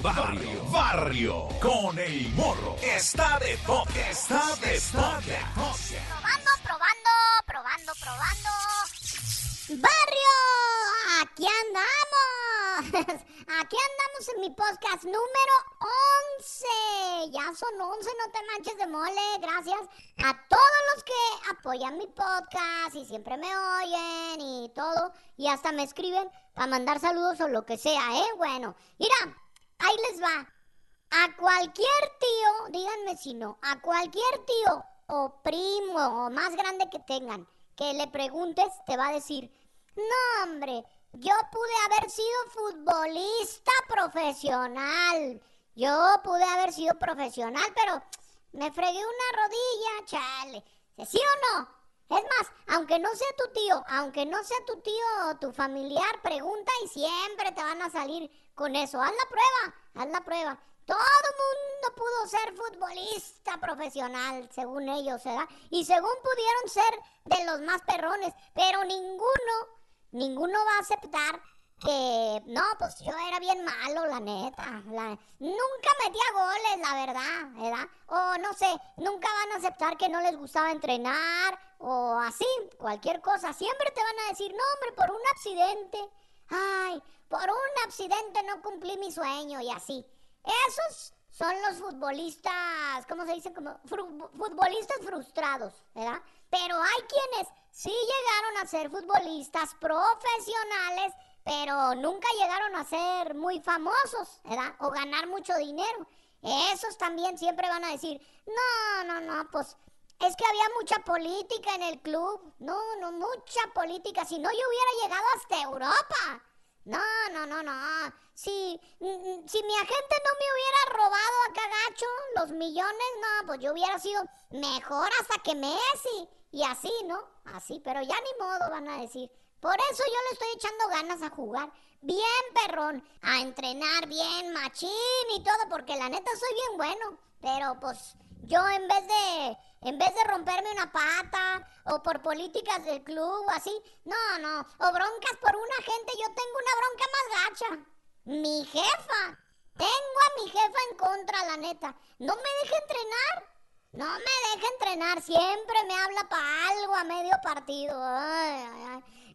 Barrio, barrio, con el morro. Está de toque, está de toque. Probando, probando, probando, probando. Barrio, aquí andamos. Aquí andamos en mi podcast número 11. Ya son 11, no te manches de mole. Gracias a todos los que apoyan mi podcast y siempre me oyen y todo. Y hasta me escriben para mandar saludos o lo que sea, ¿eh? Bueno, mira, ahí les va. A cualquier tío, díganme si no, a cualquier tío o primo o más grande que tengan, que le preguntes, te va a decir, no hombre, yo pude haber sido futbolista profesional. Yo pude haber sido profesional, pero me fregué una rodilla, chale. ¿Sí o no? Es más, aunque no sea tu tío, aunque no sea tu tío o tu familiar, pregunta y siempre te van a salir con eso. Haz la prueba, haz la prueba. Todo mundo pudo ser futbolista profesional, según ellos, ¿verdad? Y según pudieron ser de los más perrones, pero ninguno ninguno va a aceptar que no, pues yo era bien malo, la neta. nunca metía goles, la verdad, ¿verdad? O no sé, nunca van a aceptar que no les gustaba entrenar o así, cualquier cosa. Siempre te van a decir, no, hombre, por un accidente. Ay, por un accidente no cumplí mi sueño y así. Esos son los futbolistas, ¿cómo se dice? Como futbolistas frustrados, ¿verdad? Pero hay quienes sí llegaron a ser futbolistas profesionales, pero nunca llegaron a ser muy famosos, ¿verdad? O ganar mucho dinero. Esos también siempre van a decir, no, no, no, pues es que había mucha política en el club. No, no, mucha política. Si no, yo hubiera llegado hasta Europa. No, no, no, no. Si, mm, si mi agente no me hubiera robado a cagacho los millones, no, pues yo hubiera sido mejor hasta que Messi. Y así, ¿no? Así, pero ya ni modo van a decir. Por eso yo le estoy echando ganas a jugar. Bien, perrón. A entrenar bien, machín y todo, porque la neta soy bien bueno. Pero pues yo en vez de en vez de romperme una pata o por políticas del club o así, no, no, o broncas por una gente, yo tengo una bronca más gacha. Mi jefa. Tengo a mi jefa en contra, la neta. No me deja entrenar. No me deja entrenar, siempre me habla para algo a medio partido.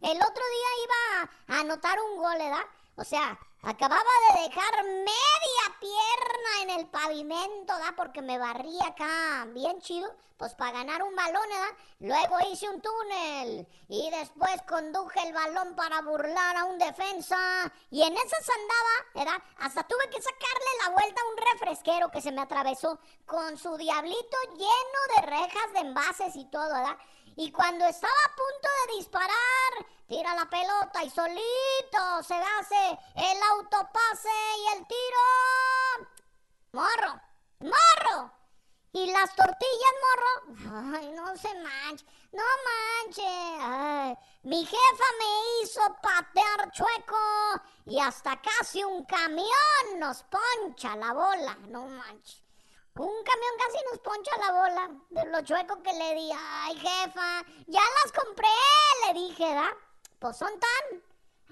El otro día iba a anotar un gol, ¿verdad? O sea, acababa de dejar media pierna en el pavimento, ¿da? Porque me barrí acá bien chido, pues para ganar un balón, ¿verdad? Luego hice un túnel y después conduje el balón para burlar a un defensa y en esas andaba, ¿verdad? Hasta tuve que sacarle la vuelta a un refresquero que se me atravesó con su diablito lleno de rejas de envases y todo, ¿verdad? Y cuando estaba a punto de disparar, tira la pelota y solito se hace el autopase y el tiro. Morro, morro. Y las tortillas, morro. Ay, no se manche, no manche. mi jefa me hizo patear chueco y hasta casi un camión nos poncha la bola. No manches. Un camión casi nos poncha la bola de lo chueco que le di. Ay, jefa, ya las compré, le dije, ¿da? Pues son tan.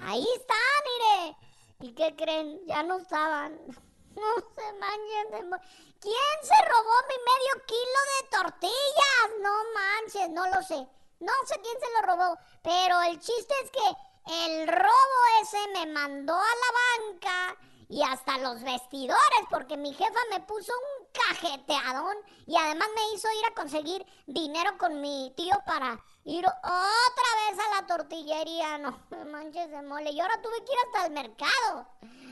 Ahí están, mire. ¿Y qué creen? Ya no estaban. No se manchen ¿Quién se robó mi medio kilo de tortillas? No manches, no lo sé. No sé quién se lo robó. Pero el chiste es que el robo ese me mandó a la banca y hasta los vestidores, porque mi jefa me puso un cajeteadón y además me hizo ir a conseguir dinero con mi tío para ir otra vez a la tortillería. No manches de mole. Y ahora tuve que ir hasta el mercado.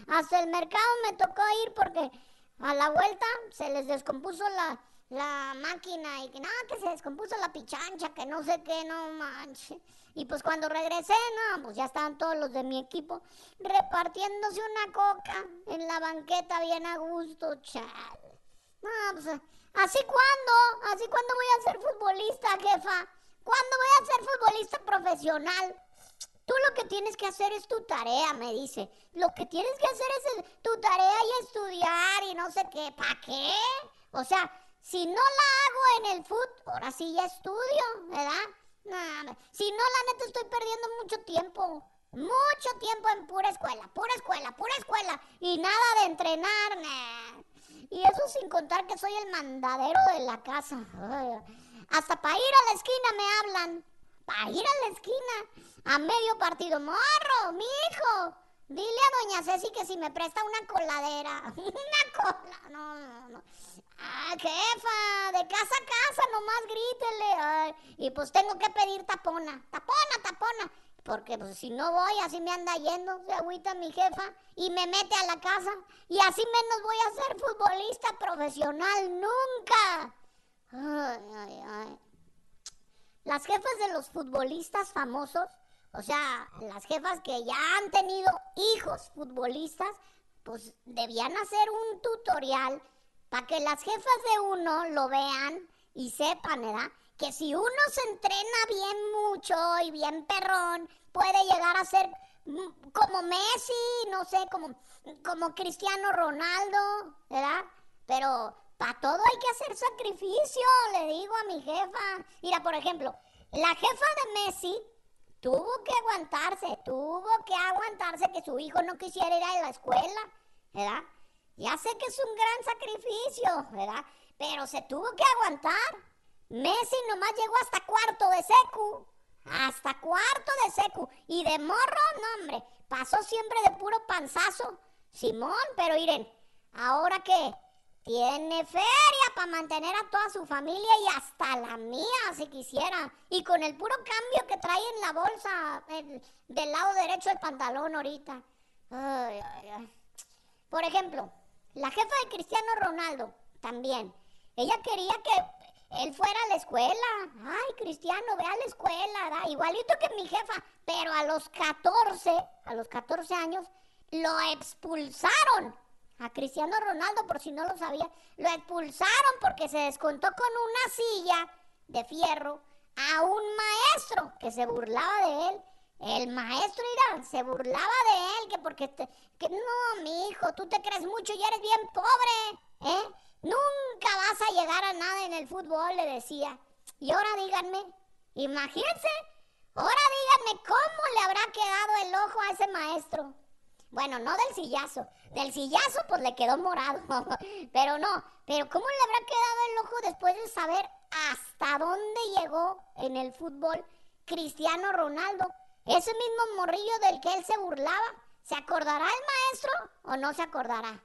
Hasta el mercado me tocó ir porque a la vuelta se les descompuso la, la máquina y que nada, que se descompuso la pichancha, que no sé qué, no manches. Y pues cuando regresé, no, pues ya estaban todos los de mi equipo repartiéndose una coca en la banqueta bien a gusto, chal. No, pues así cuando, así cuando voy a ser futbolista, jefa. ¿Cuándo voy a ser futbolista profesional? Tú lo que tienes que hacer es tu tarea, me dice. Lo que tienes que hacer es tu tarea y estudiar y no sé qué. ¿Para qué? O sea, si no la hago en el fútbol, ahora sí ya estudio, ¿verdad? Si no, la neta estoy perdiendo mucho tiempo. Mucho tiempo en pura escuela, pura escuela, pura escuela. Y nada de entrenar, Y eso sin contar que soy el mandadero de la casa. hasta para ir a la esquina me hablan. Para ir a la esquina. A medio partido. Morro, mi hijo. Dile a doña Ceci que si me presta una coladera. una cola. No, no, no. Ah, jefa, de casa a casa nomás grítele. y pues tengo que pedir tapona. Tapona, tapona. Porque pues si no voy, así me anda yendo, se agüita mi jefa y me mete a la casa. Y así menos voy a ser futbolista profesional nunca. Ay, ay, ay. Las jefas de los futbolistas famosos o sea, las jefas que ya han tenido hijos futbolistas, pues debían hacer un tutorial para que las jefas de uno lo vean y sepan, ¿verdad? Que si uno se entrena bien mucho y bien perrón, puede llegar a ser mm, como Messi, no sé, como, como Cristiano Ronaldo, ¿verdad? Pero para todo hay que hacer sacrificio, le digo a mi jefa. Mira, por ejemplo, la jefa de Messi tuvo que aguantarse, tuvo que aguantarse que su hijo no quisiera ir a la escuela, ¿verdad? Ya sé que es un gran sacrificio, ¿verdad? Pero se tuvo que aguantar. Messi nomás llegó hasta cuarto de secu. Hasta cuarto de secu. Y de morro, no, hombre. Pasó siempre de puro panzazo. Simón, pero miren, ¿ahora qué? Tiene feria para mantener a toda su familia y hasta la mía si quisiera. Y con el puro cambio que trae en la bolsa del lado derecho del pantalón ahorita. Por ejemplo, la jefa de Cristiano Ronaldo también. Ella quería que él fuera a la escuela. Ay, Cristiano, ve a la escuela. Igualito que mi jefa. Pero a los 14, a los 14 años, lo expulsaron a Cristiano Ronaldo, por si no lo sabía, lo expulsaron porque se descontó con una silla de fierro a un maestro que se burlaba de él. El maestro Irán se burlaba de él, que porque te, que no, mi hijo, tú te crees mucho y eres bien pobre, ¿eh? Nunca vas a llegar a nada en el fútbol, le decía. Y ahora díganme, imagínense, ahora díganme cómo le habrá quedado el ojo a ese maestro. Bueno, no del sillazo. Del sillazo pues le quedó morado. pero no. Pero ¿cómo le habrá quedado el ojo después de saber hasta dónde llegó en el fútbol Cristiano Ronaldo? Ese mismo morrillo del que él se burlaba. ¿Se acordará el maestro o no se acordará?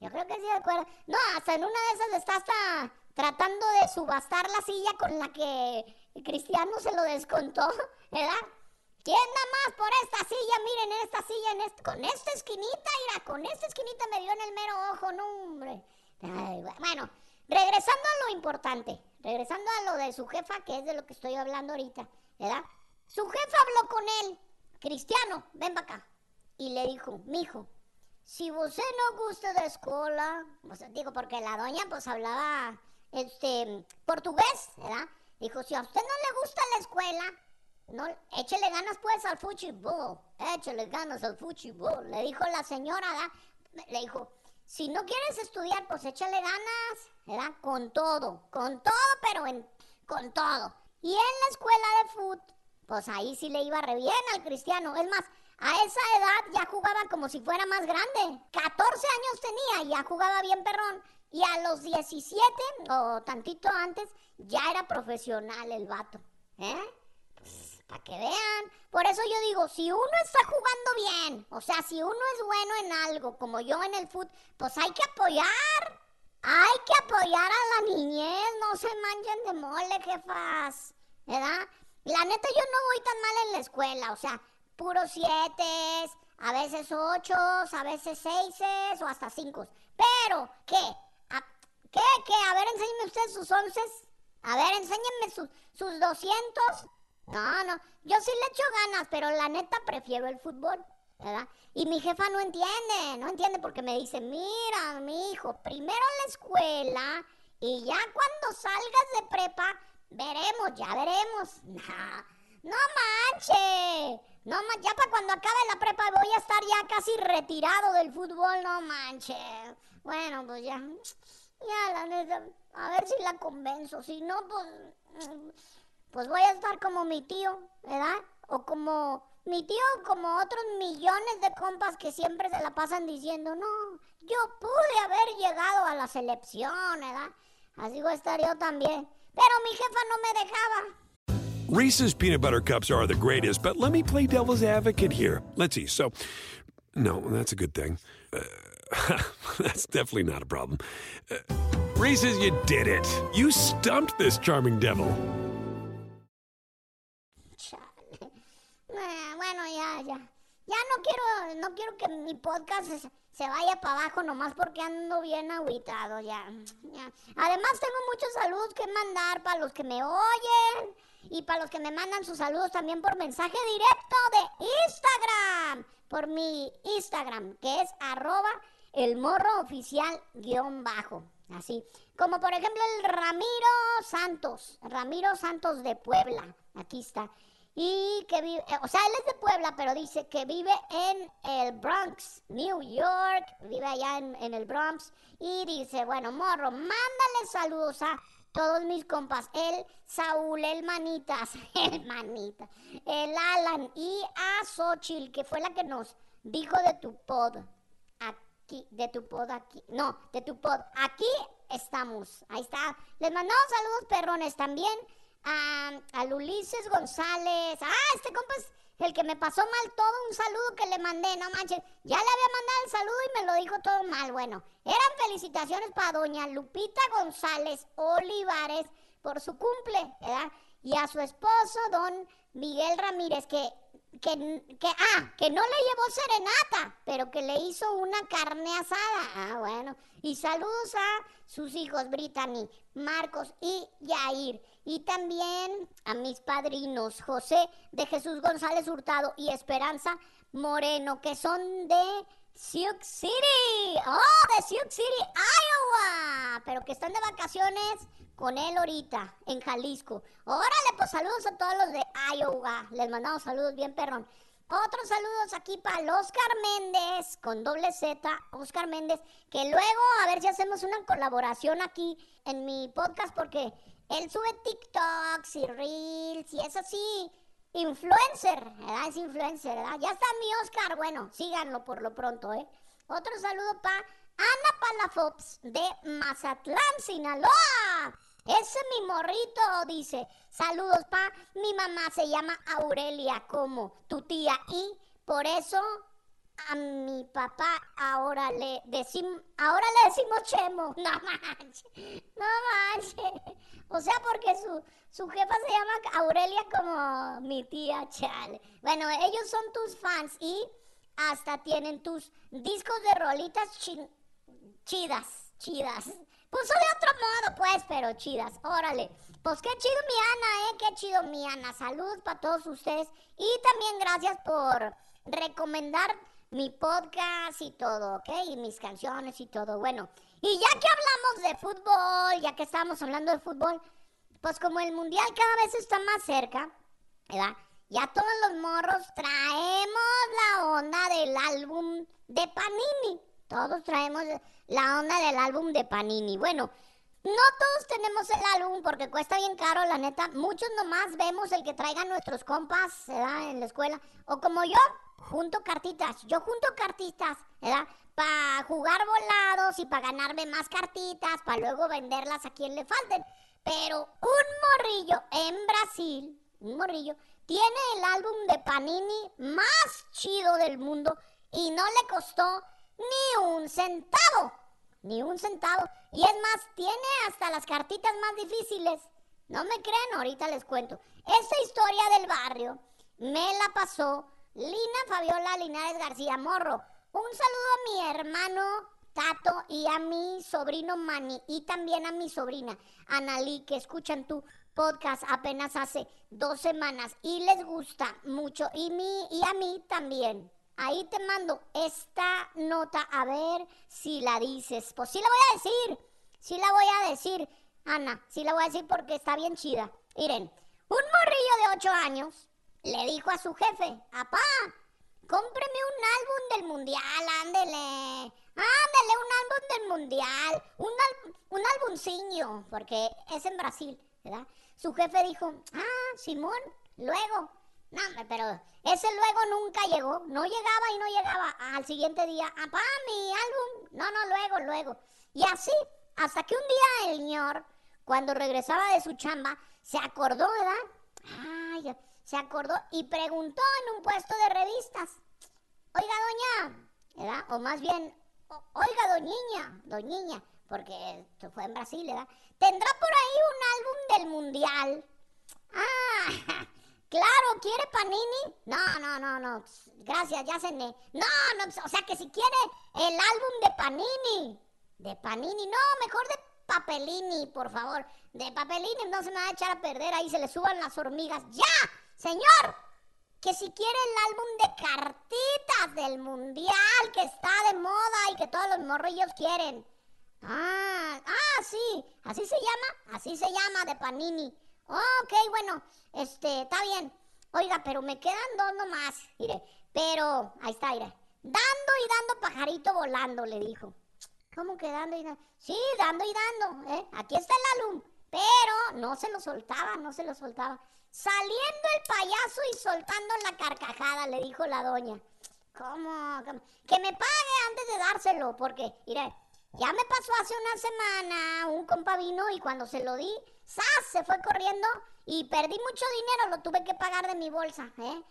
Yo creo que sí se acuerda. No, hasta en una de esas está hasta tratando de subastar la silla con la que Cristiano se lo descontó, ¿verdad? ¿Quién da más por esta silla? Miren, en esta silla, en con esta esquinita, mira, con esta esquinita me dio en el mero ojo, no, hombre. bueno, regresando a lo importante, regresando a lo de su jefa, que es de lo que estoy hablando ahorita, ¿verdad? Su jefa habló con él, Cristiano, ven para acá, y le dijo, mijo, si usted no gusta de escuela, digo, porque la doña pues hablaba, este, portugués, ¿verdad? Dijo, si a usted no le gusta la escuela, no, échele ganas pues al fútbol, échele ganas al fútbol, le dijo la señora, le dijo, si no quieres estudiar, pues échale ganas, ¿verdad? Con todo, con todo, pero con todo. Y en la escuela de fútbol, pues ahí sí le iba re bien al cristiano. Es más, a esa edad ya jugaba como si fuera más grande. 14 años tenía ya jugaba bien perrón. Y a los 17 o tantito antes ya era profesional el vato. ¿Eh? para que vean. Por eso yo digo, si uno está jugando bien, o sea, si uno es bueno en algo, como yo en el fútbol, pues hay que apoyar. Hay que apoyar a la niñez, no se manchen de mole, jefas. La neta, yo no voy tan mal en la escuela, o sea, puros siete, a veces ocho, a veces seis o hasta cinco. Pero, ¿qué? ¿Qué? ¿Qué? A ver, enséñeme usted sus once. A ver, enséñenme sus, sus 200. No, no, yo sí le echo ganas, pero la neta prefiero el fútbol, ¿verdad? Y mi jefa no entiende, no entiende porque me dice, mira, mi hijo, primero la escuela y ya cuando salgas de prepa, veremos, ya veremos. No, no manche, no ya para cuando acabe la prepa voy a estar ya casi retirado del fútbol, no manche. Bueno, pues ya, ya la neta, a ver si la convenzo, si no, pues pues voy a estar como mi tío, ¿verdad? O como mi tío, como otros millones de compas que siempre se la pasan diciendo, no, yo pude haber llegado a la selección, ¿verdad? Así voy a estar yo también. Pero mi jefa no me dejaba. Reese's peanut butter cups are the greatest, but let me play devil's advocate here. Let's see. So, no, that's a good thing. Uh, that's definitely not a problem. Uh, Reese's, you did it. You stumped this charming devil. Bueno, ya, ya. Ya no quiero, no quiero que mi podcast se, vaya para abajo nomás porque ando bien aguitado ya, ya. Además tengo muchos saludos que mandar para los que me oyen y para los que me mandan sus saludos también por mensaje directo de Instagram. Por mi Instagram, que es arroba el morro oficial guion bajo. Así. Como por ejemplo el Ramiro Santos. Ramiro Santos de Puebla. Aquí está. Y que vive, eh, o sea, él es de Puebla, pero dice que vive en el Bronx, New York, vive allá en, el Bronx. Y dice, bueno, morro, mándale saludos a todos mis compas, el Saúl, el Manitas, el Manita, el Alan y a Xochil, que fue la que nos dijo de tu pod, aquí, de tu pod aquí, no, de tu pod, aquí estamos, ahí está. Les mandamos saludos perrones también a, a Ulises González, ah, este compa es el que me pasó mal todo, un saludo que le mandé, no manches, ya le había mandado el saludo y me lo dijo todo mal. Bueno, eran felicitaciones para doña Lupita González Olivares por su cumple, ¿verdad? Y a su esposo, don Miguel Ramírez, que, que, que, ah, que no le llevó serenata, pero que le hizo una carne asada. Ah, bueno. Y saludos a sus hijos, Brittany, Marcos y Yair. Y también a mis padrinos, José de Jesús González Hurtado y Esperanza Moreno, que son de Sioux City. Oh, de Sioux City, Iowa. Pero que están de vacaciones con él ahorita, en Jalisco. Órale, pues saludos a todos los de Iowa. Les mandamos saludos bien, perrón. Otros saludos aquí para Oscar Méndez, con doble Z, Oscar Méndez, que luego a ver si hacemos una colaboración aquí en mi podcast, porque él sube TikToks y Reels y es así, influencer, ¿verdad? Es influencer, ¿verdad? Ya está mi Oscar, bueno, síganlo por lo pronto, ¿eh? Otro saludo para Ana Palafox de Mazatlán, Sinaloa. Ese mi morrito dice, saludos pa, mi mamá se llama Aurelia como tu tía y por eso a mi papá ahora le decimos, ahora le decimos Chemo. No manches, no manches. O sea, porque su, su jefa se llama Aurelia como mi tía Chale. Bueno, ellos son tus fans y hasta tienen tus discos de rolitas chidas, chidas. Puso de otro modo, pues, pero chidas. Órale. Pues qué chido mi Ana, ¿eh? Qué chido mi Ana. Saludos para todos ustedes. Y también gracias por recomendar mi podcast y todo, ¿ok? Y mis canciones y todo. Bueno, y ya que hablamos de fútbol, ya que estamos hablando de fútbol, pues como el mundial cada vez está más cerca, ¿verdad? Ya todos los morros traemos la onda del álbum de Panini. Todos traemos la onda del álbum de Panini. Bueno, no todos tenemos el álbum porque cuesta bien caro, la neta. Muchos nomás vemos el que traigan nuestros compas, ¿verdad? En la escuela. O como yo, junto cartitas. Yo junto cartitas, ¿verdad? Para jugar volados y para ganarme más cartitas, para luego venderlas a quien le falten. Pero un morrillo en Brasil, un morrillo, tiene el álbum de Panini más chido del mundo y no le costó ni un centavo. Ni un centavo. Y es más, tiene hasta las cartitas más difíciles. No me creen, ahorita les cuento. Esta historia del barrio me la pasó Lina Fabiola Linares García Morro. Un saludo a mi hermano Tato y a mi sobrino Manny y también a mi sobrina Analí que escuchan tu podcast apenas hace dos semanas y les gusta mucho y, mi, y a mí también. Ahí te mando esta nota a ver si la dices. Pues sí la voy a decir. Sí la voy a decir, Ana. Sí la voy a decir porque está bien chida. Miren, un morrillo de 8 años le dijo a su jefe, apá, cómpreme un álbum del mundial, ándele. Ándele, un álbum del mundial. Un, un álbumciño, porque es en Brasil, ¿verdad? Su jefe dijo, ah, Simón, luego. No, pero ese luego nunca llegó. No llegaba y no llegaba. Al siguiente día, apá, mi álbum. No, no, luego, luego. Y así, hasta que un día el señor, cuando regresaba de su chamba, se acordó, ¿verdad? Ay, se acordó y preguntó en un puesto de revistas. Oiga, doña, ¿verdad? O más bien, oiga, doñiña, doñiña, porque esto fue en Brasil, ¿verdad? ¿Tendrá por ahí un álbum del mundial? Ah, claro, ¿quiere Panini? No, no, no, no, gracias, ya cené. No, no, o sea que si quiere el álbum de Panini. De Panini, no, mejor de Papelini, por favor. De Papelini no se me va a echar a perder, ahí se le suban las hormigas. ¡Ya! Señor, que si quiere el álbum de cartitas del mundial que está de moda y que todos los morrillos quieren. Ah, ah, sí, así se llama, así se llama de Panini. ok, bueno, este, está bien. Oiga, pero me quedan dos nomás, mire. Pero, ahí está, mire. Dando y dando pajarito volando, le dijo. ¿Cómo que dando y dando? Sí, dando y dando, ¿eh? Aquí está el álbum. Pero no se lo soltaba, no se lo soltaba. Saliendo el payaso y soltando la carcajada, le dijo la doña. ¿Cómo? Que me pague antes de dárselo, porque, mire, ya me pasó hace una semana, un compa vino y cuando se lo di, ¡zas! Se fue corriendo y perdí mucho dinero, lo tuve que pagar de mi bolsa, ¿eh?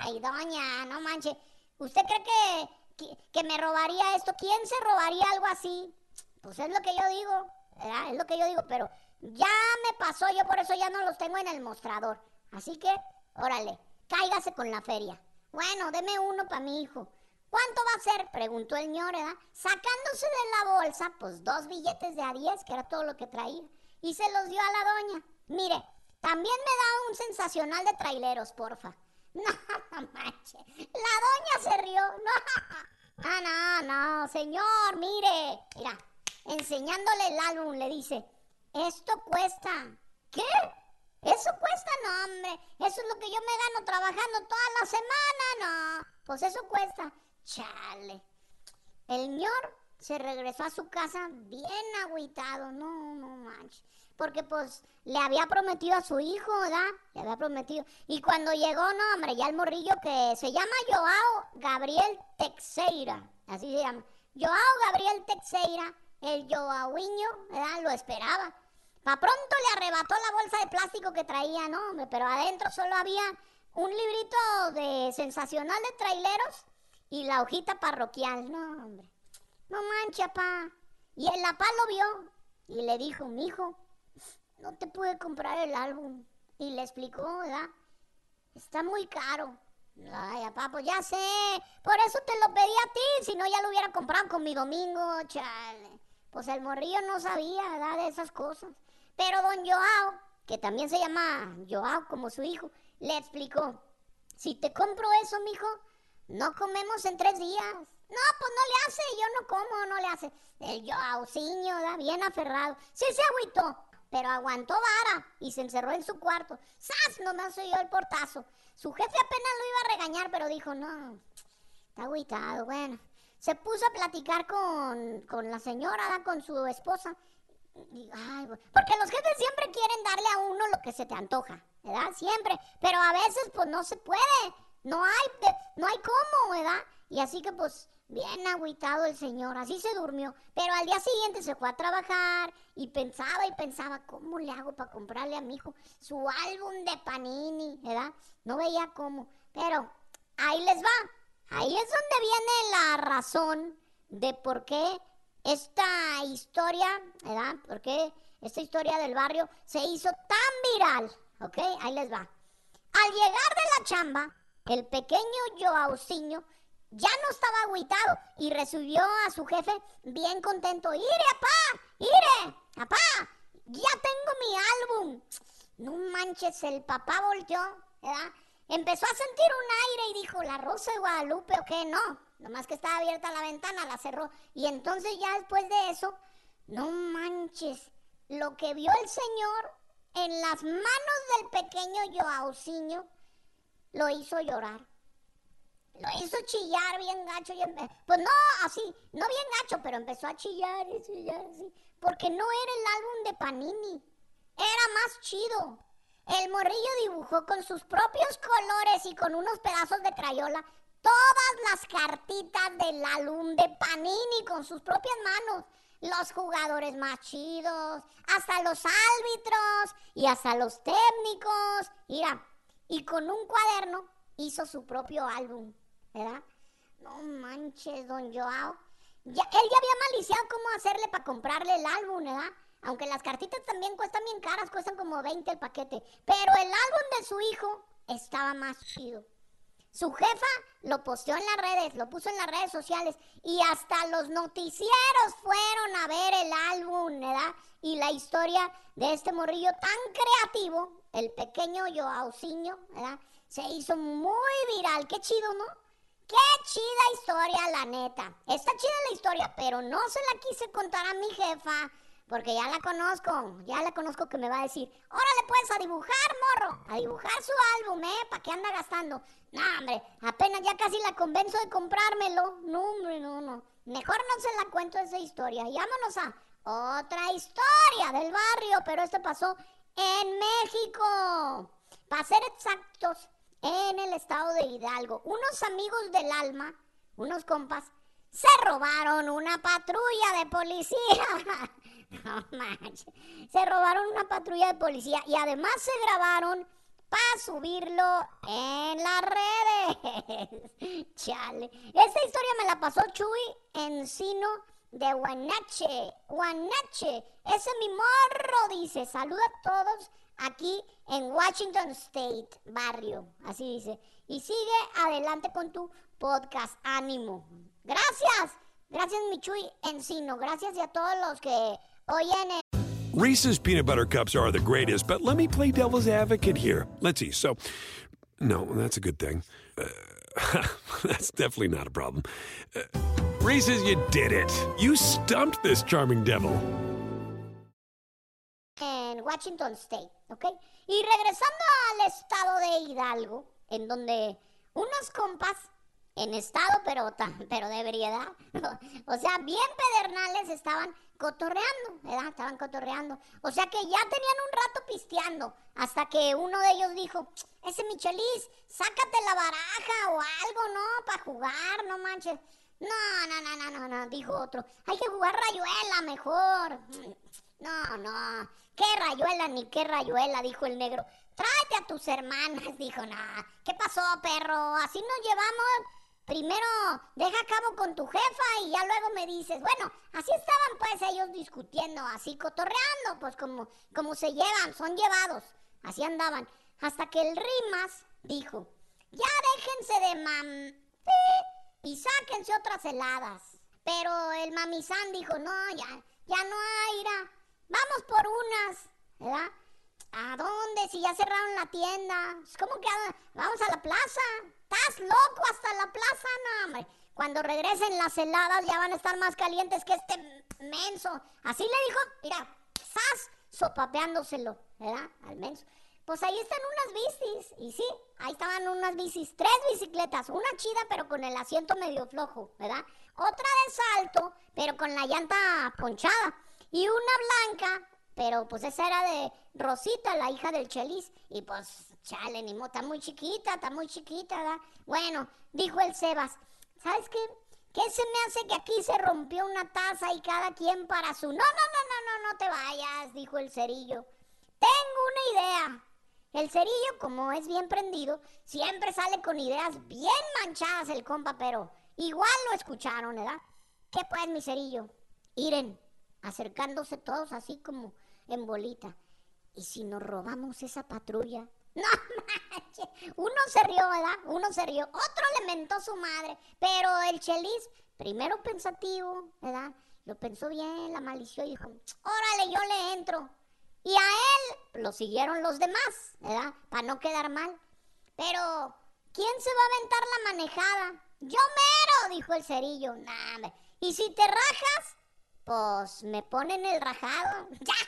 Ay, doña, no manche. ¿Usted cree que, que, me robaría esto? ¿Quién se robaría algo así? Pues es lo que yo digo, ¿verdad? Es lo que yo digo, pero ya me pasó, yo por eso ya no los tengo en el mostrador. Así que, órale, cáigase con la feria. Bueno, deme uno para mi hijo. ¿Cuánto va a ser? Preguntó el ñor. Sacándose de la bolsa, pues dos billetes de a diez, que era todo lo que traía. Y se los dio a la doña. Mire, también me da un sensacional de traileros, porfa. No, manches. La doña se rió. No. Ah, no, no, señor, mire. Mira, enseñándole el álbum, le dice, esto cuesta. ¿Qué? Eso cuesta, no, hombre. Eso es lo que yo me gano trabajando toda la semana, no. Pues eso cuesta. Chale. El ñor se regresó a su casa bien agüitado. No, no manches. Porque pues le había prometido a su hijo, ¿verdad? Le había prometido. Y cuando llegó, no, hombre, ya el morrillo que se llama Joao Gabriel Texeira. Así se llama. Joao Gabriel Texeira, el Joaoiño, ¿verdad? Lo esperaba. Pa' pronto le arrebató la bolsa de plástico que traía, no, hombre, pero adentro solo había un librito de sensacional de traileros y la hojita parroquial. No, hombre. No mancha, pa. Y el papá lo vio y le dijo, mijo, no te pude comprar el álbum. Y le explicó, ¿verdad? Está muy caro. Ay, papá, pues ya sé. Por eso te lo pedí a ti, si no ya lo hubiera comprado con mi domingo, chale. Pues el morrillo no sabía, ¿verdad? De esas cosas. Pero don Joao, que también se llama Joao como su hijo, le explicó, si te compro eso, mijo, no comemos en tres días. No, pues no le hace, yo no como, no le hace. El Joauciño, da bien aferrado. Sí se agüitó, pero aguantó vara y se encerró en su cuarto. ¡Sas! Nomás oyó el portazo. Su jefe apenas lo iba a regañar, pero dijo, no, está agüitado, bueno. Se puso a platicar con, con la señora, con su esposa. porque los jefes siempre quieren darle a uno lo que se te antoja, ¿verdad? Siempre. Pero a veces, pues no se puede. No hay, no hay cómo, ¿verdad? Y así que pues bien agüitado el señor, así se durmió. Pero al día siguiente se fue a trabajar y pensaba y pensaba, ¿cómo le hago para comprarle a mi hijo su álbum de Panini, ¿verdad? No veía cómo. Pero ahí les va. Ahí es donde viene la razón de por qué esta historia, ¿verdad? Por qué esta historia del barrio se hizo tan viral, ¿ok? Ahí les va. Al llegar de la chamba, el pequeño Joauciño ya no estaba agüitado y recibió a su jefe bien contento. ¡Ire, papá! ¡Ire! ¡Papá! ¡Ya tengo mi álbum! No manches, el papá volteó, ¿verdad? Empezó a sentir un aire y dijo, ¿la Rosa de Guadalupe o qué? No, nomás que estaba abierta la ventana, la cerró. Y entonces ya después de eso, no manches, lo que vio el Señor en las manos del pequeño Joauciño lo hizo llorar. Lo hizo chillar bien gacho. Y pues no, así, no bien gacho, pero empezó a chillar y chillar así. Porque no era el álbum de Panini. Era más chido. El morrillo dibujó con sus propios colores y con unos pedazos de crayola todas las cartitas del álbum de Panini con sus propias manos. Los jugadores más chidos, hasta los árbitros y hasta los técnicos. Mira, y con un cuaderno hizo su propio álbum, ¿verdad? No manches, don Joao. Ya, él ya había maliciado cómo hacerle para comprarle el álbum, ¿verdad? Aunque las cartitas también cuestan bien caras, cuestan como 20 el paquete. Pero el álbum de su hijo estaba más chido. Su jefa lo posteó en las redes, lo puso en las redes sociales y hasta los noticieros fueron a ver el álbum, ¿verdad? Y la historia de este morrillo tan creativo, el pequeño Joauciño, ¿verdad? Se hizo muy viral. Qué chido, ¿no? Qué chida historia, la neta. Está chida la historia, pero no se la quise contar a mi jefa porque ya la conozco, ya la conozco que me va a decir, órale pues a dibujar, morro, a dibujar su álbum, ¿eh? ¿Para qué anda gastando? No, hombre, apenas ya casi la convenzo de comprármelo. No, hombre, no, no. Mejor no se la cuento esa historia. Y vámonos a otra historia del barrio, pero esto pasó en México. Para ser exactos, en el estado de Hidalgo. Unos amigos del alma, unos compas, se robaron una patrulla de policía. No manches. Se robaron una patrulla de policía y además se grabaron para subirlo en las redes. Chale. Esta historia me la pasó Chuy Encino de Guanache. Guanache. Ese mi morro dice. Saluda a todos aquí en Washington State, barrio. Así dice. Y sigue adelante con tu podcast. Ánimo. Gracias. Gracias, Michuy Encino. Gracias a todos los que Oye, Reese's peanut butter cups are the greatest, but let me play devil's advocate here. Let's see. So, no, that's a good thing. Uh, that's definitely not a problem. Uh, Reese's, you did it. You stumped this charming devil. En Washington State, ¿ok? Y regresando al estado de Hidalgo, en donde unos compas en estado, pero, pero de ebriedad, o sea, bien pedernales estaban cotorreando, ¿verdad? Estaban cotorreando. O sea que ya tenían un rato pisteando, hasta que uno de ellos dijo, ese Michelis, sácate la baraja o algo, ¿no? Para jugar, no manches. No, no, no, no, no, no, dijo otro. Hay que jugar rayuela mejor. No, no. ¿Qué rayuela ni qué rayuela? Dijo el negro. Tráete a tus hermanas, dijo. No. ¿Qué pasó, perro? Así nos llevamos primero deja a cabo con tu jefa y ya luego me dices, bueno, así estaban pues ellos discutiendo, así cotorreando, pues como, como se llevan, son llevados, así andaban, hasta que el Rimas dijo, ya déjense de mam... y sáquense otras heladas. Pero el mamizán dijo, no, ya, ya no hay, vamos por unas, ¿verdad? ¿A dónde? Si ya cerraron la tienda. ¿Cómo que vamos a la plaza? ¿Estás loco hasta la plaza? No, hombre. Cuando regresen las heladas ya van a estar más calientes que este menso. Así le dijo, mira, ¡zas! Sopapeándoselo, ¿verdad? Al menso. Pues ahí están unas bicis. Y sí, ahí estaban unas bicis. Tres bicicletas. Una chida, pero con el asiento medio flojo, ¿verdad? Otra de salto, pero con la llanta ponchada. Y una blanca, pero pues esa era de Rosita, la hija del Chelis. Y pues, chale, ni está muy chiquita, está muy chiquita, ¿verdad? Bueno, dijo el Sebas, ¿sabes qué? ¿Qué se me hace que aquí se rompió una taza y cada quien para su... No, no, no, no, no, no te vayas, dijo el cerillo. Tengo una idea. El cerillo, como es bien prendido, siempre sale con ideas bien manchadas el compa, pero igual lo escucharon, ¿verdad? ¿Qué pues, mi cerillo? Iren, acercándose todos así como en bolita. ¿Y si nos robamos esa patrulla? No manches. Uno se rió, ¿verdad? Uno se rió. Otro le mentó su madre. Pero el Chelis, primero pensativo, ¿verdad? Lo pensó bien, la malició y dijo, órale, yo le entro. Y a él lo siguieron los demás, ¿verdad? Para no quedar mal. Pero, ¿quién se va a aventar la manejada? Yo mero, dijo el cerillo. Nah, y si te rajas, pues me ponen el rajado.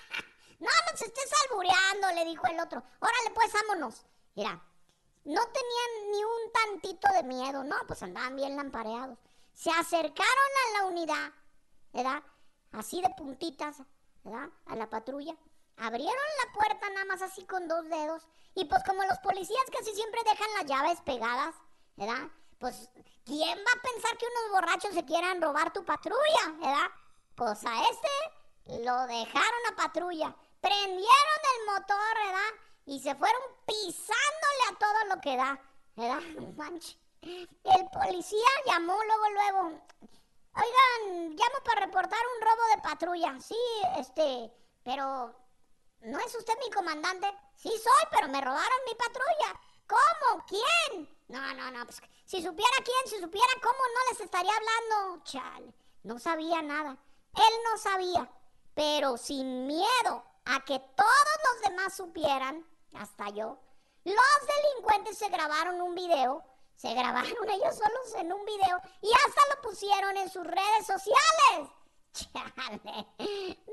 no, no se estés albureando, le dijo el otro. Órale, pues vámonos. Mira, no tenían ni un tantito de miedo, no, pues andaban bien lampareados. Se acercaron a la unidad, ¿verdad? Así de puntitas, ¿verdad? A la patrulla. abrieron la puerta nada más así con dos dedos. Y pues como los policías casi siempre dejan las llaves pegadas, ¿verdad? Pues, ¿quién va a pensar que unos borrachos se quieran robar tu patrulla, ¿verdad? Pues a este lo dejaron a patrulla. Prendieron el motor, ¿verdad? Y se fueron pisándole a todo lo que da, ¿verdad? Manche. El policía llamó luego, luego. Oigan, llamo para reportar un robo de patrulla. Sí, este, pero ¿no es usted mi comandante? Sí soy, pero me robaron mi patrulla. ¿Cómo? ¿Quién? No, no, no. Pues, si supiera quién, si supiera cómo, no les estaría hablando. Chale, no sabía nada. Él no sabía, pero sin miedo a que todos los demás supieran, hasta yo, los delincuentes se grabaron un video se grabaron ellos solos en un video y hasta lo pusieron en sus redes sociales. Chale,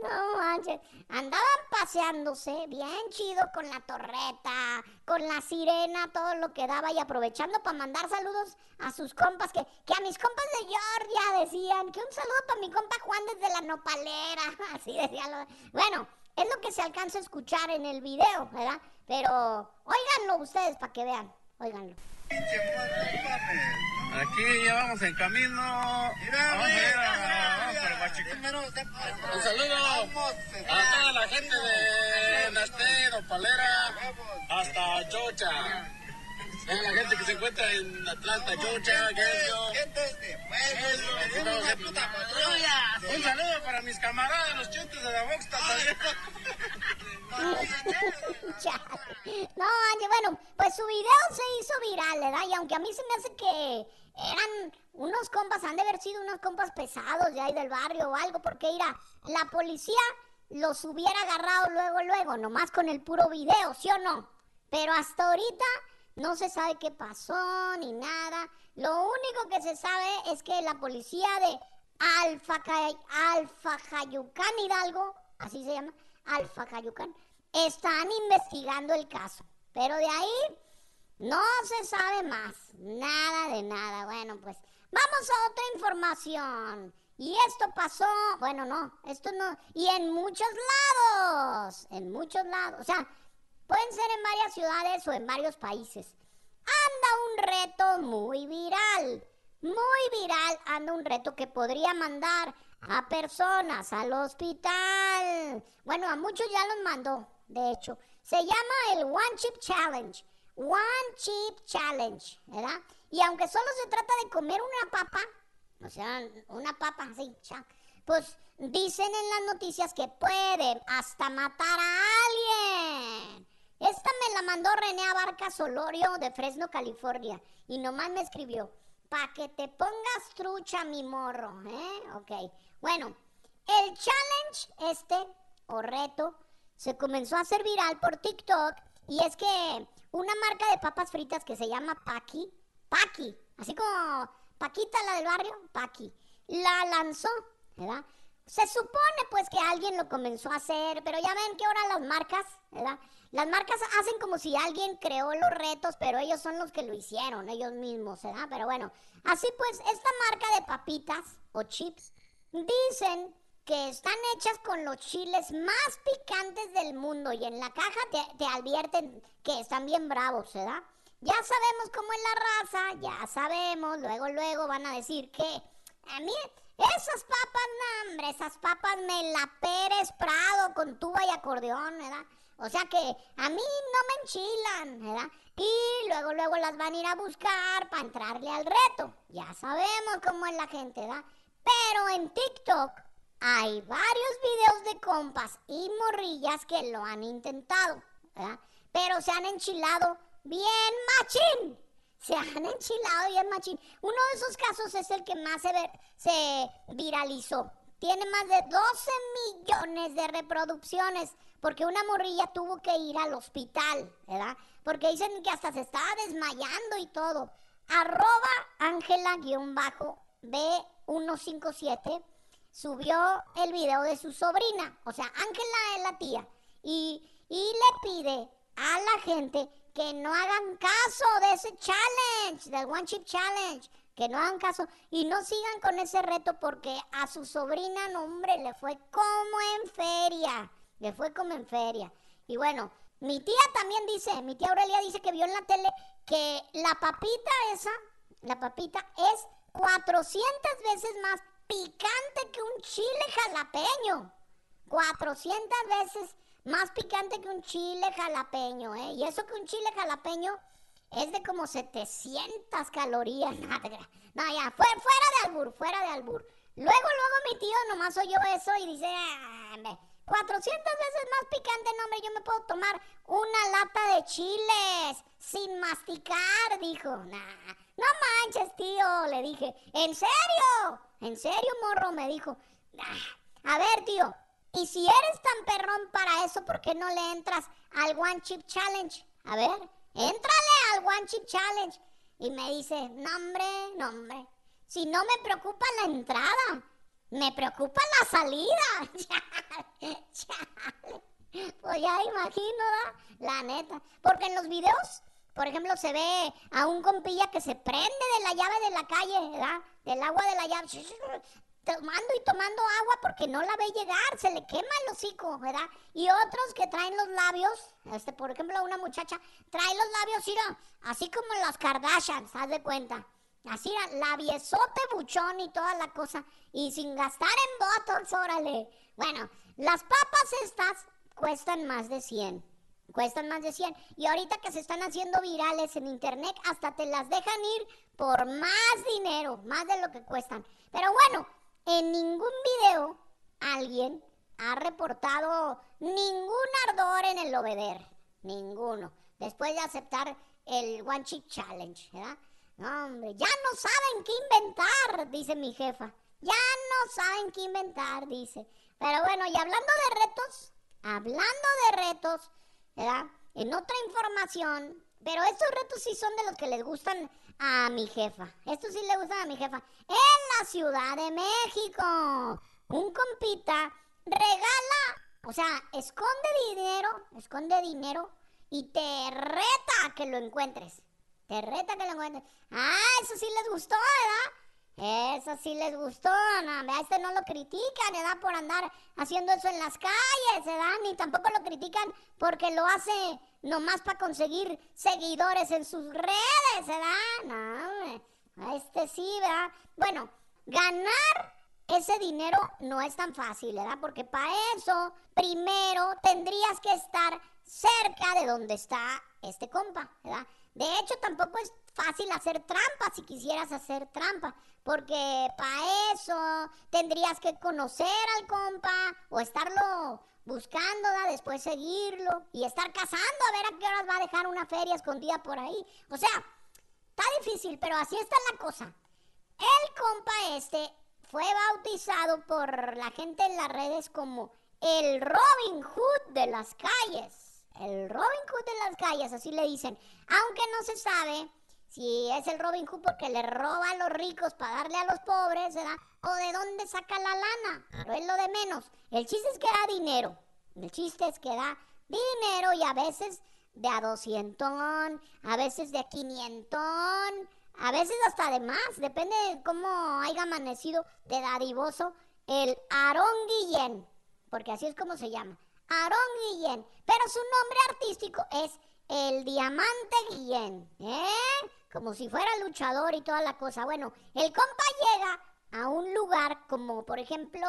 no manches, andaban paseándose bien chido con la torreta, con la sirena, todo lo que daba y aprovechando para mandar saludos a sus compas, que, que a mis compas de Georgia decían que un saludo para mi compa Juan desde la nopalera, así decían. Lo... Bueno, es lo que se alcanza a escuchar en el video, ¿verdad? Pero óiganlo ustedes para que vean, óiganlo. Aquí ya vamos en camino. Vamos a ir a, Un saludo a toda la gente de Nasté, Palera, hasta Chocha. A la gente que se encuentra en Atlanta, Chocha, Gente Un saludo para mis camaradas, los chutes de la Vox no, bueno, pues su video se hizo viral, ¿verdad? Y aunque a mí se me hace que eran unos compas, han de haber sido unos compas pesados de ahí del barrio o algo, porque mira, la policía los hubiera agarrado luego, luego, nomás con el puro video, ¿sí o no? Pero hasta ahorita no se sabe qué pasó ni nada. Lo único que se sabe es que la policía de Alfa, Alfa Jayucán Hidalgo, así se llama, Alfa Jayucán, están investigando el caso. Pero de ahí no se sabe más. Nada de nada. Bueno, pues vamos a otra información. Y esto pasó, bueno, no, esto no, y en muchos lados, en muchos lados, o sea, pueden ser en varias ciudades o en varios países. Anda un reto muy viral, muy viral, anda un reto que podría mandar a personas al hospital. Bueno, a muchos ya los mandó, de hecho. Se llama el One Chip Challenge. One Chip Challenge, ¿verdad? Y aunque solo se trata de comer una papa, o sea, una papa así, pues dicen en las noticias que pueden hasta matar a alguien. Esta me la mandó René Abarca Solorio de Fresno, California. Y nomás me escribió, pa' que te pongas trucha, mi morro, ¿eh? Ok. Bueno, el challenge este, o reto, se comenzó a hacer viral por TikTok. Y es que una marca de papas fritas que se llama Paki, Paki, así como Paquita la del barrio, Paki, la lanzó, ¿verdad? Se supone pues que alguien lo comenzó a hacer, pero ya ven que ahora las marcas, ¿verdad? Las marcas hacen como si alguien creó los retos, pero ellos son los que lo hicieron, ellos mismos, ¿verdad? Pero bueno, así pues, esta marca de papitas o chips dicen que están hechas con los chiles más picantes del mundo y en la caja te, advierten que están bien bravos, ¿verdad? Ya sabemos cómo es la raza, ya sabemos, luego, luego van a decir que a mí esas papas, no, hombre, esas papas me la Pérez Prado con tuba y acordeón, ¿verdad? O sea que a mí no me enchilan, ¿verdad? Y luego, luego las van a ir a buscar para entrarle al reto. Ya sabemos cómo es la gente, ¿verdad? Pero en TikTok hay varios videos de compas y morrillas que lo han intentado, ¿verdad? Pero se han enchilado bien machín. Se han enchilado bien machín. Uno de esos casos es el que más se, se viralizó. Tiene más de 12 millones de reproducciones porque una morrilla tuvo que ir al hospital, ¿verdad? Porque dicen que hasta se estaba desmayando y todo. Arroba Ángela-B157 subió el video de su sobrina, o sea, Ángela es la tía, y, le pide a la gente que no hagan caso de ese challenge, del One Chip Challenge, que no hagan caso y no sigan con ese reto porque a su sobrina, no hombre, le fue como en feria. Le fue como en feria. Y bueno, mi tía también dice, mi tía Aurelia dice que vio en la tele que la papita esa, la papita es 400 veces más picante que un chile jalapeño. 400 veces más picante que un chile jalapeño, ¿eh? Y eso que un chile jalapeño es de como 700 calorías. No, ya, fuera, de albur, fuera de albur. Luego, luego mi tío nomás oyó eso y dice, 400 veces más picante, no hombre, yo me puedo tomar una lata de chiles sin masticar, dijo. Nah, no manches, tío, le dije. ¿En serio? ¿En serio, morro? Me dijo. a ver, tío, y si eres tan perrón para eso, ¿por qué no le entras al One Chip Challenge? A ver, éntrale al One Chip Challenge. Y me dice, no hombre, no hombre, si no me preocupa la entrada, me preocupa la salida. Pues ya imagino, la neta. Porque en los videos, por ejemplo, se ve a un compilla que se prende de la llave de la calle, ¿verdad? Del agua de la llave tomando y tomando agua porque no la ve llegar, se le quema el hocico, ¿verdad? Y otros que traen los labios, este, por ejemplo, una muchacha trae los labios, mira, así como las Kardashians, haz de cuenta. Así, labiesote, buchón y toda la cosa. Y sin gastar en botox, órale. Bueno, las papas estas cuestan más de 100. Cuestan más de 100. Y ahorita que se están haciendo virales en internet, hasta te las dejan ir por más dinero, más de lo que cuestan. Pero bueno, en ningún video alguien ha reportado ningún ardor en el obeder. Ninguno. Después de aceptar el One Chip Challenge, ¿verdad? No, hombre, ya no saben qué inventar, dice mi jefa. Ya no saben qué inventar, dice. Pero bueno, y hablando de retos, hablando de retos, ¿verdad? En otra información, pero estos retos sí son de los que les gustan a mi jefa. Esto sí le gusta a mi jefa. En la Ciudad de México, un compita regala, o sea, esconde dinero, esconde dinero y te reta que lo encuentres. Te reta que lo encuentres. Ah, eso sí les gustó, ¿verdad? Eso sí les gustó, no, a este no lo critican, ¿verdad? Por andar haciendo eso en las calles, ¿verdad? Ni tampoco lo critican porque lo hace nomás para conseguir seguidores en sus redes, ¿verdad? No, este sí, ¿verdad? Bueno, ganar ese dinero no es tan fácil, ¿verdad? Porque para eso, primero tendrías que estar cerca de donde está este compa, ¿verdad? De hecho, tampoco es fácil hacer trampa si quisieras hacer trampa, porque para eso tendrías que conocer al compa o estarlo buscando, después seguirlo y estar cazando a ver a qué horas va a dejar una feria escondida por ahí. O sea, está difícil, pero así está la cosa. El compa este fue bautizado por la gente en las redes como el Robin Hood de las calles. El Robin Hood de las calles, así le dicen. Aunque no se sabe si es el Robin Hood porque le roba a los ricos para darle a los pobres, ¿verdad? O de dónde saca la lana, pero es lo de menos. El chiste es que da dinero. El chiste es que da dinero y a veces de a 200, a veces de a 500, a veces hasta de más, depende de cómo haya amanecido de dadivoso el Aarón Guillén, porque así es como se llama, Aarón Guillén, pero su nombre artístico es el Diamante Guillén, ¿eh? como si fuera luchador y toda la cosa. Bueno, el compa llega a un lugar como, por ejemplo,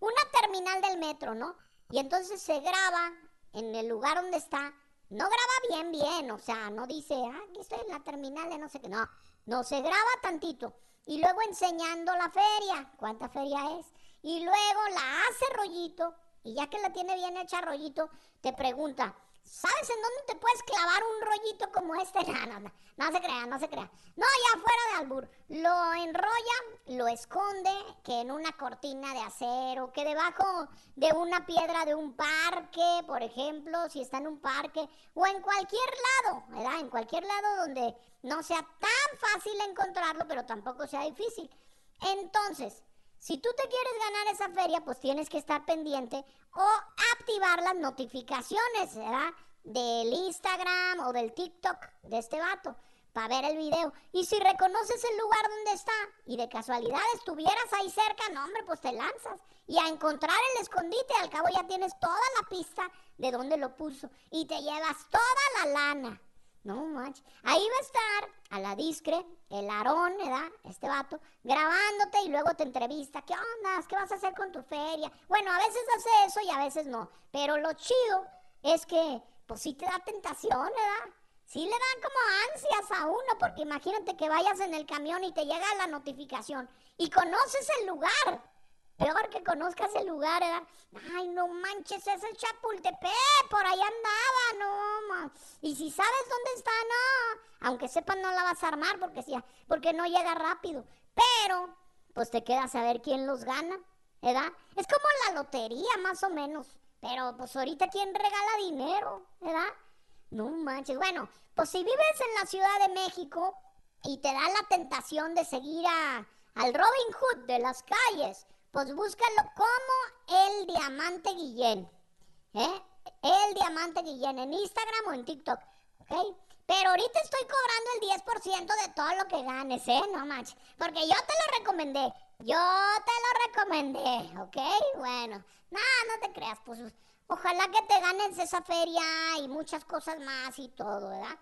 una terminal del metro, ¿no? Y entonces se graba en el lugar donde está. No graba bien, bien, o sea, no dice, ah, aquí estoy en la terminal de no sé qué. No, no se graba tantito. Y luego enseñando la feria, cuánta feria es. Y luego la hace rollito. Y ya que la tiene bien hecha rollito, te pregunta, ¿Sabes en dónde te puedes clavar un rollito como este? No, no, no, no se crea, no se crea. No, ya fuera de albur. Lo enrolla, lo esconde, que en una cortina de acero, que debajo de una piedra de un parque, por ejemplo, si está en un parque, o en cualquier lado, ¿verdad? En cualquier lado donde no sea tan fácil encontrarlo, pero tampoco sea difícil. Entonces, si tú te quieres ganar esa feria, pues tienes que estar pendiente o activar las notificaciones, ¿verdad? Del Instagram o del TikTok de este vato. para ver el video. Y si reconoces el lugar donde está y de casualidad estuvieras ahí cerca, no, hombre, pues te lanzas. Y a encontrar el escondite, al cabo ya tienes toda la pista de dónde lo puso. Y te llevas toda la lana. No manches. Ahí va a estar a la discre, el Aarón, ¿verdad? Este vato, grabándote y luego te entrevista. ¿Qué onda? ¿Qué vas a hacer con tu feria? Bueno, a veces hace eso y a veces no. Pero lo chido es que, pues sí te da tentación, ¿verdad? Sí le dan como ansias a uno, porque imagínate que vayas en el camión y te llega la notificación y conoces el lugar. Peor que conozcas el lugar, ¿verdad? Ay, no manches, es el Chapultepec, por ahí andaba, no, man. Y si sabes dónde está, no. Aunque sepas, no la vas a armar porque, sí, porque no llega rápido. Pero, pues te queda saber quién los gana, ¿verdad? Es como la lotería, más o menos. Pero, pues ahorita, ¿quién regala dinero, ¿verdad? No manches. Bueno, pues si vives en la Ciudad de México y te da la tentación de seguir a, al Robin Hood de las calles, pues búscalo como el Diamante Guillén. ¿Eh? El Diamante Guillén en Instagram o en TikTok. ¿Ok? Pero ahorita estoy cobrando el 10% de todo lo que ganes, ¿eh? No manches. Porque yo te lo recomendé. Yo te lo recomendé, ¿ok? Bueno, nada, no te creas, pues ojalá que te ganes esa feria y muchas cosas más y todo, ¿verdad?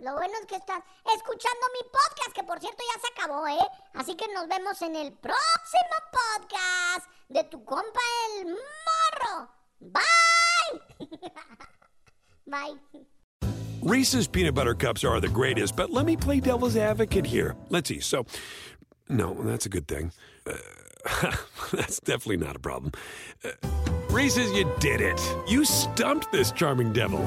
Lo bueno es que estás escuchando mi podcast, que por cierto ya se acabó, ¿eh? Así que nos vemos en el próximo podcast de tu compa el morro. Bye. Bye. Reese's peanut butter cups are the greatest, but let me play devil's advocate here. Let's see. So, no, that's a good thing. Uh, that's definitely not a problem. Uh, Reese's, you did it. You stumped this charming devil.